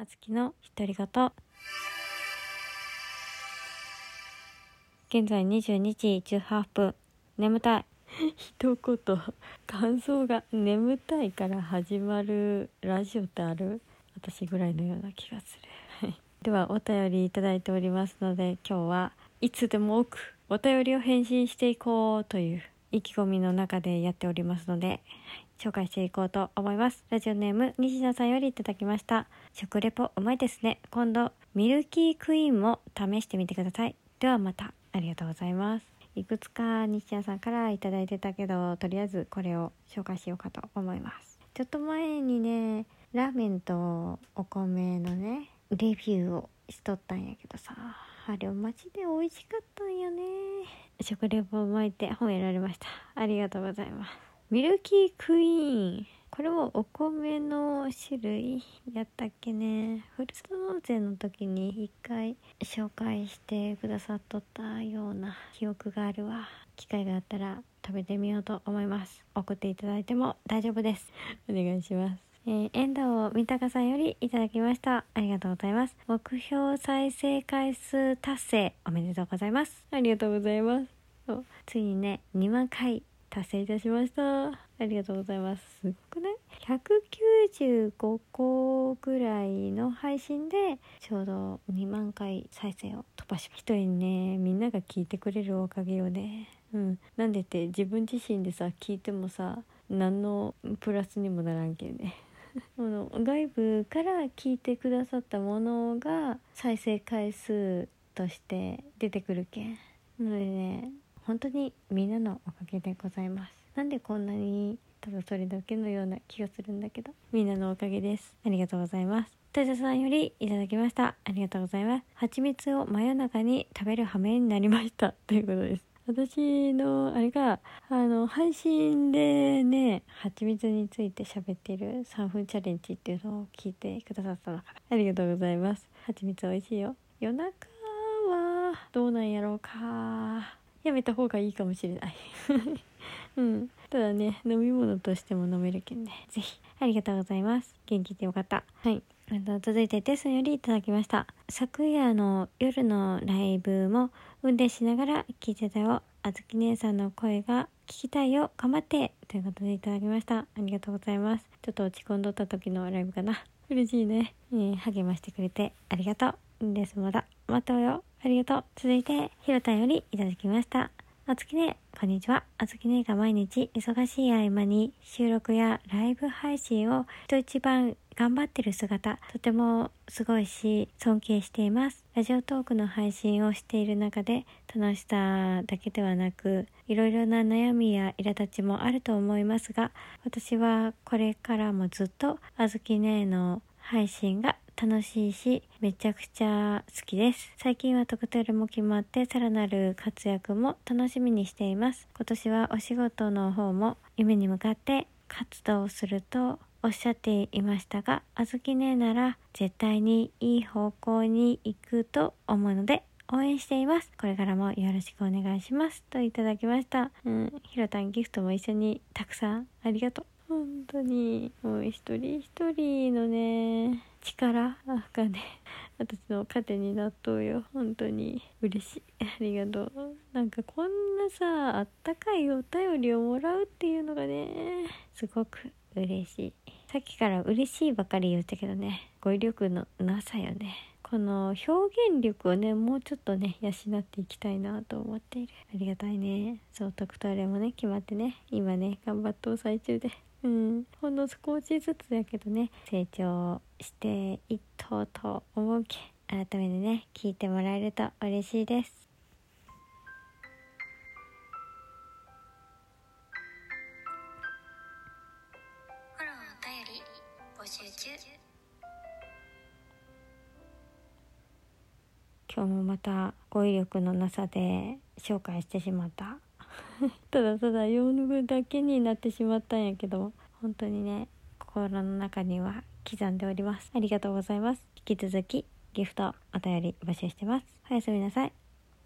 あつきの独り言。現在22時18分。眠たい。一言、感想が眠たいから始まるラジオってある？私ぐらいのような気がする。はいでは、お便りいいておりますので、今日はいつでも多くお便りを返信していこうという意気込みの中でやっておりますので、はい紹介していこうと思います。ラジオネーム、西田さんよりいただきました。食レポうまいですね。今度、ミルキークイーンも試してみてください。ではまた、ありがとうございます。いくつか西田さんからいただいてたけど、とりあえずこれを紹介しようかと思います。ちょっと前にね、ラーメンとお米のね、レビューをしとったんやけどさ、あれマジで美味しかったんよね。食レポを巻いて褒められました。ありがとうございます。ミルキークイーン。これもお米の種類やったっけね。ふるさと納税の時に一回紹介してくださっとったような記憶があるわ。機会があったら食べてみようと思います。送っていただいても大丈夫です。お願いします。えー、遠藤三鷹さんよりいただきました。ありがとうございます。目標再生回数達成おめでとうございます。ありがとうございます。そうついにね、2万回達成いたしました。ありがとうございます。すごくない ?195 個ぐらいの配信でちょうど2万回再生を飛ばしました。一人ね、みんなが聞いてくれるおかげよね。うん。なんでって自分自身でさ、聞いてもさ、何のプラスにもならんけんね。あの外部から聞いてくださったものが再生回数として出てくるけんなのでね本当にみんなのおかげでございます。なんでこんなにただそれだけのような気がするんだけど。みんなのおかげです。ありがとうございます。豊田さんよりいただきました。ありがとうございます。蜂蜜を真夜中に食べる羽目になりました。ということです。私のあれがあの配信でね蜂蜜について喋っている3分チャレンジっていうのを聞いてくださったの。かなありがとうございます。蜂蜜美味しいよ。夜中はどうなんやろうか。やめた方がいいかもしれない。うん。ただね飲み物としても飲めるけんね。ぜひ。ありがとうございます。元気でよかった。はい。続いてテスンよりいただきました。昨夜の夜のライブも運転しながら聞いてたよ。あずき姉さんの声が聞きたいよ。頑張って。ということでいただきました。ありがとうございます。ちょっと落ち込んどった時のライブかな。嬉しいね、えー励ましてくれてありがとう。です。まだ。またよありがとう。続いてひろたよりいただきました。あつきねこんにちは。あつきねが毎日忙しい合間に収録やライブ配信を人一番頑張ってる姿とてもすごいし尊敬しています。ラジオトークの配信をしている中で楽しさだけではなくいろいろな悩みや苛立ちもあると思いますが私はこれからもずっとあずきねの配信が楽しいしめちゃくちゃ好きです。最近は特定も決まってさらなる活躍も楽しみにしています。今年はお仕事の方も夢に向かって活動するとおっしゃっていましたがあずきねなら絶対にいい方向に行くと思うので応援しています。これからもよろしくお願いします。といただきました。うんひろたんギフトも一緒にたくさん。ありがとう。本当に。もう一人一人のね。力がね私の糧になっとうよ。本当に。嬉しい。ありがとう。なんかこんなさあったかいお便りをもらうっていうのがねすごく嬉しい。さっきから嬉しいばかり言ったけどね語彙力のなさよね。この表現力をねもうちょっとね養っていきたいなと思っている。ありがたいね。そう特トレもね決まってね今ね頑張っとう最中で。うん。ほんの少しずつやけどね成長していっとうと思うけ改めてね聞いてもらえると嬉しいです。今日もまた語彙力のなさで紹介してしまった ただただ用の分だけになってしまったんやけど本当にね心の中には刻んでおります。ありがとうございます。引き続きギフトお便り募集してます。おやすみなさい。